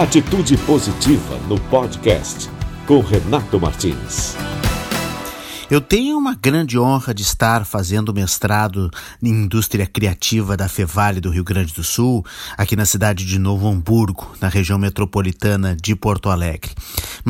Atitude Positiva no podcast com Renato Martins. Eu tenho uma grande honra de estar fazendo mestrado em indústria criativa da Fevale do Rio Grande do Sul, aqui na cidade de Novo Hamburgo, na região metropolitana de Porto Alegre.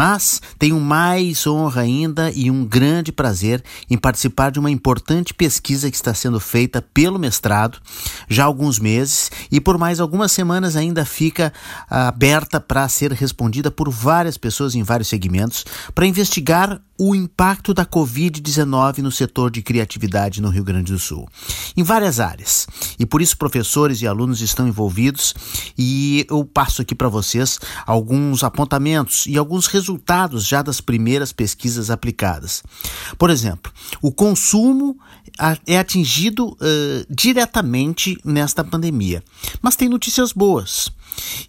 Mas tenho mais honra ainda e um grande prazer em participar de uma importante pesquisa que está sendo feita pelo mestrado já há alguns meses e por mais algumas semanas ainda fica aberta para ser respondida por várias pessoas em vários segmentos para investigar o impacto da Covid-19 no setor de criatividade no Rio Grande do Sul, em várias áreas. E por isso professores e alunos estão envolvidos e eu passo aqui para vocês alguns apontamentos e alguns resultados já das primeiras pesquisas aplicadas. Por exemplo, o consumo é atingido uh, diretamente nesta pandemia, mas tem notícias boas.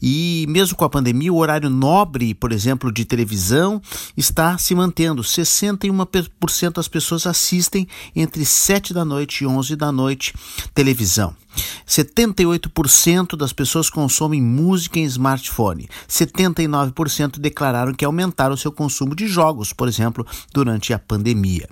E mesmo com a pandemia, o horário nobre, por exemplo, de televisão está se mantendo. 61% das pessoas assistem entre 7 da noite e 11 da noite televisão. 78% das pessoas consomem música em smartphone. 79% declararam que aumentaram o seu consumo de jogos, por exemplo, durante a pandemia.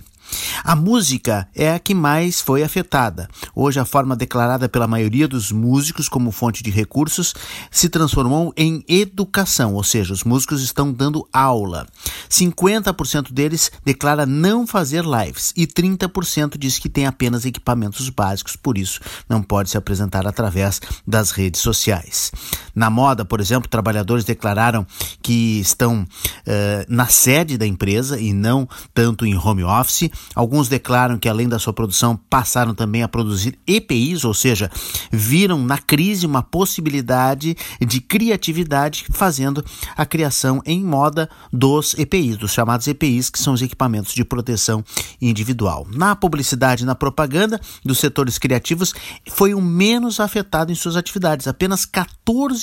A música é a que mais foi afetada. Hoje, a forma declarada pela maioria dos músicos como fonte de recursos se transformou em educação, ou seja, os músicos estão dando aula. 50% deles declara não fazer lives e 30% diz que tem apenas equipamentos básicos, por isso não pode se apresentar através das redes sociais. Na moda, por exemplo, trabalhadores declararam que estão uh, na sede da empresa e não tanto em home office. Alguns declaram que, além da sua produção, passaram também a produzir EPIs, ou seja, viram na crise uma possibilidade de criatividade, fazendo a criação em moda dos EPIs, dos chamados EPIs, que são os equipamentos de proteção individual. Na publicidade e na propaganda dos setores criativos, foi o menos afetado em suas atividades. Apenas 14%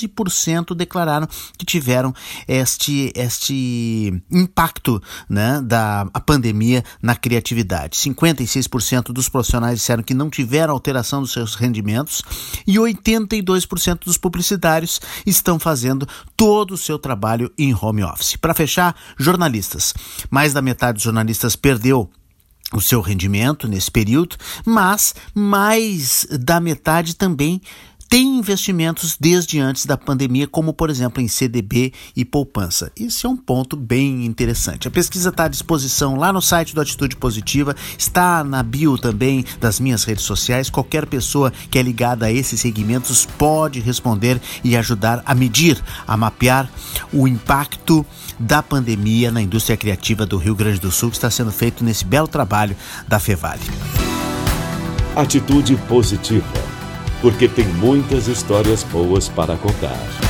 declararam que tiveram este, este impacto né, da pandemia na criatividade atividade. 56% dos profissionais disseram que não tiveram alteração dos seus rendimentos e 82% dos publicitários estão fazendo todo o seu trabalho em home office. Para fechar, jornalistas. Mais da metade dos jornalistas perdeu o seu rendimento nesse período, mas mais da metade também tem investimentos desde antes da pandemia, como por exemplo em CDB e poupança. Esse é um ponto bem interessante. A pesquisa está à disposição lá no site do Atitude Positiva, está na bio também das minhas redes sociais. Qualquer pessoa que é ligada a esses segmentos pode responder e ajudar a medir, a mapear o impacto da pandemia na indústria criativa do Rio Grande do Sul, que está sendo feito nesse belo trabalho da Fevale. Atitude Positiva porque tem muitas histórias boas para contar.